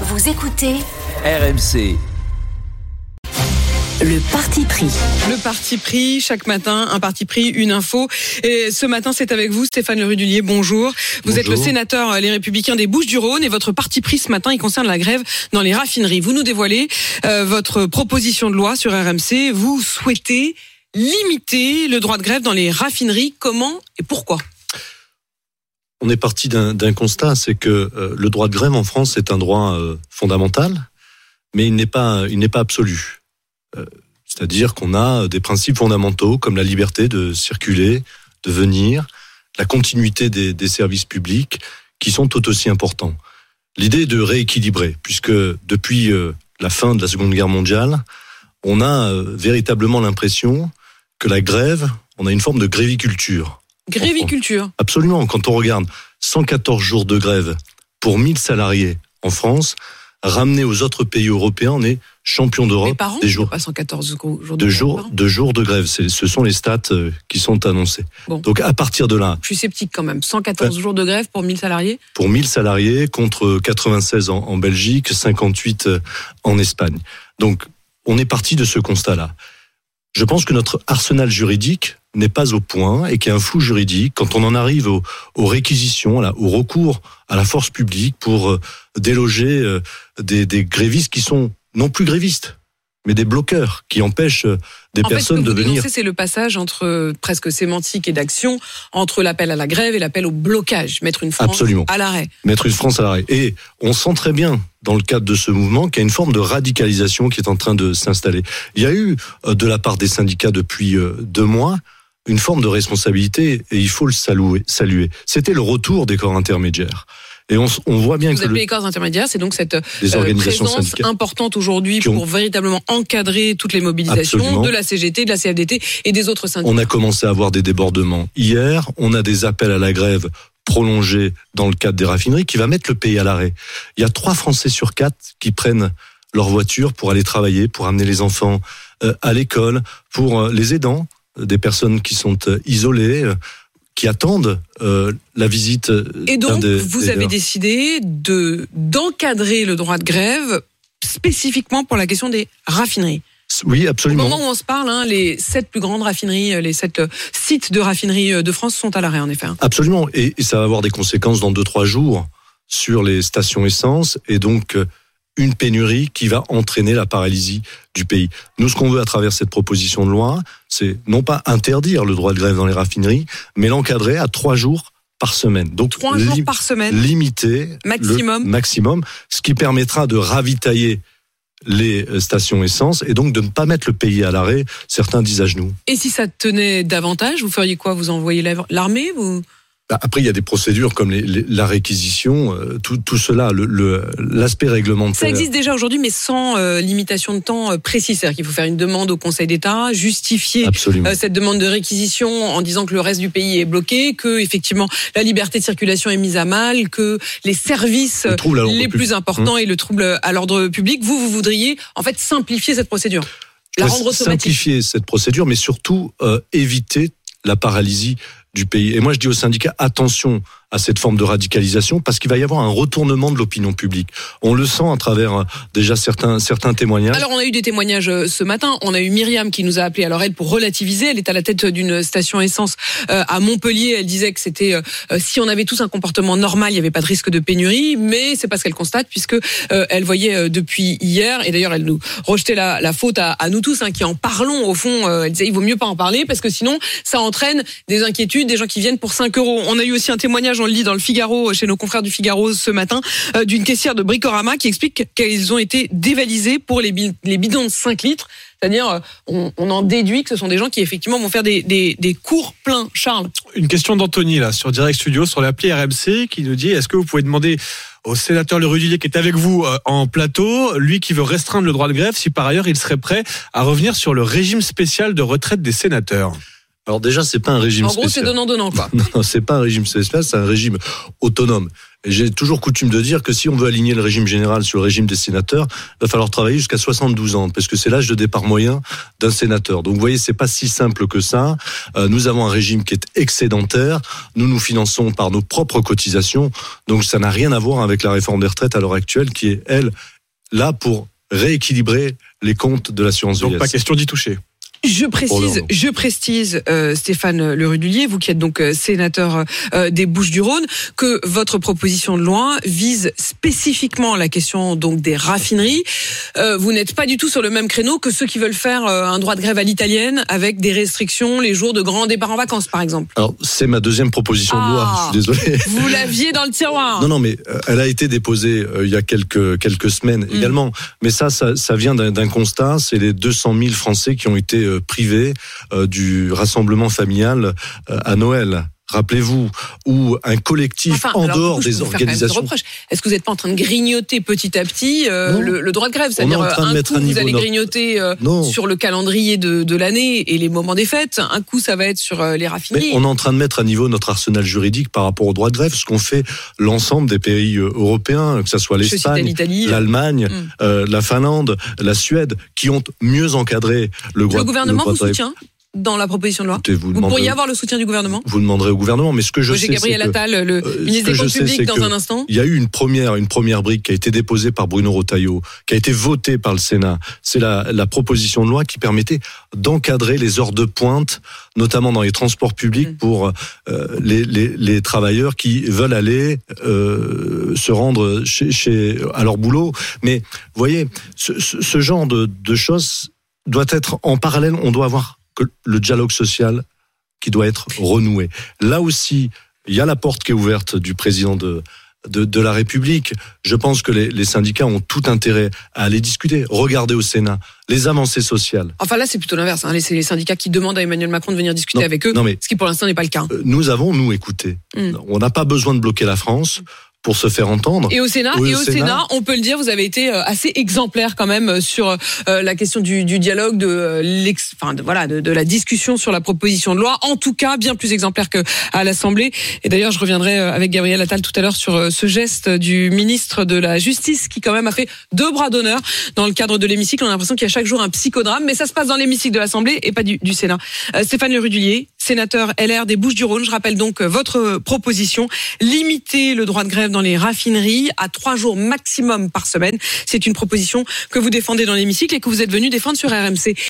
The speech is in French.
Vous écoutez RMC. le parti pris. Le parti pris, chaque matin, un parti pris, une info. Et ce matin, c'est avec vous, Stéphane Le Rudulier. Bonjour. Vous êtes le sénateur euh, Les Républicains des Bouches-du-Rhône et votre parti pris ce matin, il concerne la grève dans les raffineries. Vous nous dévoilez euh, votre proposition de loi sur RMC. Vous souhaitez limiter le droit de grève dans les raffineries. Comment et pourquoi? On est parti d'un constat, c'est que euh, le droit de grève en France est un droit euh, fondamental, mais il n'est pas, il n'est pas absolu. Euh, C'est-à-dire qu'on a des principes fondamentaux comme la liberté de circuler, de venir, la continuité des, des services publics, qui sont tout aussi importants. L'idée est de rééquilibrer, puisque depuis la fin de la Seconde Guerre mondiale, on a véritablement l'impression que la grève, on a une forme de gréviculture. Gréviculture. Absolument. Quand on regarde 114 jours de grève pour 1000 salariés en France, ramené aux autres pays européens, on est champion d'Europe par an, des jours pas 114 jours de, de jours an. de jours de grève. Ce sont les stats euh, qui sont annoncées. Bon. Donc à partir de là, Je suis sceptique quand même. 114 jours de grève pour 1000 salariés. pour 1000 salariés contre 96 en, en Belgique, 58 euh, en Espagne. Donc on est parti de ce constat-là. Je pense que notre arsenal juridique n'est pas au point et qu'il y a un flou juridique quand on en arrive aux, aux réquisitions, là, au recours à la force publique pour euh, déloger euh, des, des grévistes qui sont non plus grévistes, mais des bloqueurs qui empêchent euh, des en fait, ce que personnes de vous venir. c'est le passage entre presque sémantique et d'action entre l'appel à la grève et l'appel au blocage, mettre une France Absolument. à l'arrêt. mettre une France à l'arrêt. Et on sent très bien, dans le cadre de ce mouvement, qu'il y a une forme de radicalisation qui est en train de s'installer. Il y a eu, de la part des syndicats depuis deux mois, une forme de responsabilité, et il faut le saluer. saluer. C'était le retour des corps intermédiaires. Et on, on voit bien Vous que le- les corps intermédiaires, c'est donc cette euh, présence importante aujourd'hui ont- pour véritablement encadrer toutes les mobilisations Absolument. de la CGT, de la CFDT et des autres syndicats. On a commencé à avoir des débordements hier. On a des appels à la grève prolongés dans le cadre des raffineries qui va mettre le pays à l'arrêt. Il y a trois Français sur quatre qui prennent leur voiture pour aller travailler, pour amener les enfants euh, à l'école, pour euh, les aidants, des personnes qui sont euh, isolées, euh, qui attendent euh, la visite. Et donc, des- vous des avez leurs. décidé de d'encadrer le droit de grève spécifiquement pour la question des raffineries. Oui, Au absolument. moment où on se parle, hein, les sept plus grandes raffineries, euh, les sept sites de raffineries de France sont à l'arrêt, en effet. hein. Absolument. Et, et ça va avoir des conséquences dans deux, trois jours sur les stations essence et donc une pénurie qui va entraîner la paralysie du pays. Nous, ce qu'on veut à travers cette proposition de loi, c'est non pas interdire le droit de grève dans les raffineries, mais l'encadrer à trois jours par semaine. Donc, Trois jours par semaine. limiter Maximum. le maximum, ce qui permettra de ravitailler les stations essence et donc de ne pas mettre le pays à l'arrêt. Certains disent à genoux. Et si ça tenait davantage, vous feriez quoi? Vous envoyez la- l'armée? Vous... Bah, Après, il y a des procédures comme les- les- la réquisition, euh, tout, tout cela, le- le- l'aspect réglementaire. Ça existe déjà aujourd'hui, mais sans euh, limitation de temps euh, précise. C'est-à-dire qu'il faut faire une demande au Conseil d'État, justifier euh, cette demande de réquisition en disant que le reste du pays est bloqué, que effectivement la liberté de circulation est mise à mal, que les services Le les plus importants et le trouble à l'ordre public, vous, vous voudriez en fait simplifier cette procédure, la rendre automatique. Simplifier cette procédure, mais surtout éviter la paralysie du pays. Et moi, je dis aux syndicats, attention à cette forme de radicalisation, parce qu'il va y avoir un retournement de l'opinion publique. On le sent à travers euh, déjà certains, certains témoignages. Alors on a eu des témoignages euh, ce matin. On a eu Myriam qui nous a appelé. Alors elle pour relativiser, elle est à la tête d'une station essence euh, à Montpellier. Elle disait que c'était si on avait tous un comportement normal, il n'y avait pas de risque de pénurie. Mais c'est pas ce qu'elle constate puisque elle voyait depuis hier et d'ailleurs elle nous rejetait la, faute à, nous tous hein, qui en parlons au fond. elle disait il vaut mieux pas en parler parce que sinon ça entraîne des inquiétudes, des gens qui viennent pour 5 euros. On a eu aussi un témoignage, on le lit dans le Figaro chez nos confrères du Figaro ce matin euh, d'une caissière de Bricorama qui explique qu'ils ont été dévalisés pour les, bi- les bidons de 5 litres. C'est-à-dire, euh, on, en déduit que ce sont des gens qui effectivement vont faire des cours pleins. Charles, Une question d'Anthony là sur Direct Studio sur l'appli RMC qui nous dit est-ce que vous pouvez demander au sénateur Le Rudulier qui est avec vous euh, en plateau, lui qui veut restreindre le droit de grève, si par ailleurs il serait prêt à revenir sur le régime spécial de retraite des sénateurs? Alors déjà, c'est pas un régime En gros, c'est spécial. donnant-donnant, quoi. Non, c'est pas un régime spécial, c'est un régime autonome. J'ai toujours coutume de dire que si on veut aligner le régime général sur le régime des sénateurs, il va falloir travailler jusqu'à 72 ans, parce que c'est l'âge de départ moyen d'un sénateur. Donc vous voyez, c'est pas si simple que ça. Euh, nous avons un régime qui est excédentaire. Nous nous finançons par nos propres cotisations. Donc ça n'a rien à voir avec la réforme des retraites à l'heure actuelle, qui est elle là pour rééquilibrer les comptes de l'assurance Donc vieillesse. pas question d'y toucher. Je précise, je précise, euh, Stéphane Le Rudulier, vous qui êtes donc euh, sénateur euh, des Bouches-du-Rhône, que votre proposition de loi vise spécifiquement la question donc des raffineries. Euh, vous n'êtes pas du tout sur le même créneau que ceux qui veulent faire un droit de grève à l'italienne avec des restrictions les jours de grand départ en vacances, par exemple. Alors c'est ma deuxième proposition de loi. Ah. Je suis désolé. Vous l'aviez dans le tiroir. Non, non, mais elle a été déposée il y a quelques quelques semaines Mm. également. Mais ça, ça, ça vient d'un constat. C'est les 200 000 Français qui ont été privés euh, du rassemblement familial euh, à Noël. Rappelez-vous, ou un collectif Enfin, en dehors coup, des organisations. reproche. Est-ce que vous n'êtes pas en train de grignoter petit à petit euh, le, le droit de grève? On est C'est-à-dire en train de un coup à vous allez grignoter euh, sur le calendrier de, de l'année et les moments des fêtes. Un coup ça va être sur euh, les Mais raffineries. on est en train de mettre à niveau notre arsenal juridique par rapport au droit de grève, ce qu'ont fait l'ensemble des pays euh, européens, que ce soit l'Espagne, l'Allemagne, Mm. euh, la Finlande, la Suède, qui ont mieux encadré le, droit Le gouvernement droit vous de soutient dans la proposition de loi vous, Vous pourriez avoir le soutien du gouvernement vous demanderez au gouvernement, mais ce que je Roger sais, Gabriel que Attal, le euh, ministre des Comptes sais, publics, dans un instant. il y a eu une première, une première brique qui a été déposée par Bruno Rotaillot, qui a été votée par le Sénat. C'est la, la proposition de loi qui permettait d'encadrer les heures de pointe, notamment dans les transports publics, Mm. pour euh, les, les, les travailleurs qui veulent aller euh, se rendre chez, chez, à leur boulot. Mais vous voyez, ce genre de, de choses doit être en parallèle. On doit avoir que le dialogue social qui doit être renoué. Là aussi, il y a la porte qui est ouverte du président de, de, de la République. Je pense que les, les syndicats ont tout intérêt à aller discuter. Regardez au Sénat les avancées sociales. Enfin là c'est plutôt l'inverse. Hein. C'est les syndicats qui demandent à Emmanuel Macron de venir discuter Non, avec eux, non, mais- ce qui pour l'instant n'est pas le cas. Euh, Nous avons, nous, écouté. Mm. On n'a pas besoin de bloquer la France pour se faire entendre. Et au Sénat, Oui, et au Sénat. Sénat, on peut le dire, vous avez été euh, assez exemplaire quand même euh, sur euh, la question du, du dialogue, de l'ex, enfin de, voilà, de, de la discussion sur la proposition de loi. En tout cas, bien plus exemplaire que à l'Assemblée. Et d'ailleurs, je reviendrai avec Gabriel Attal tout à l'heure sur ce geste du ministre de la Justice qui quand même a fait deux bras d'honneur dans le cadre de l'hémicycle. On a l'impression qu'il y a chaque jour un psychodrame, mais ça se passe dans l'hémicycle de l'Assemblée et pas du, du Sénat. Euh, Stéphane Le Rudulier, sénateur LR des Bouches-du-Rhône. Je rappelle donc euh, votre proposition limiter le droit de grève dans les raffineries à trois jours maximum par semaine. C'est une proposition que vous défendez dans l'hémicycle et que vous êtes venu défendre sur RMC.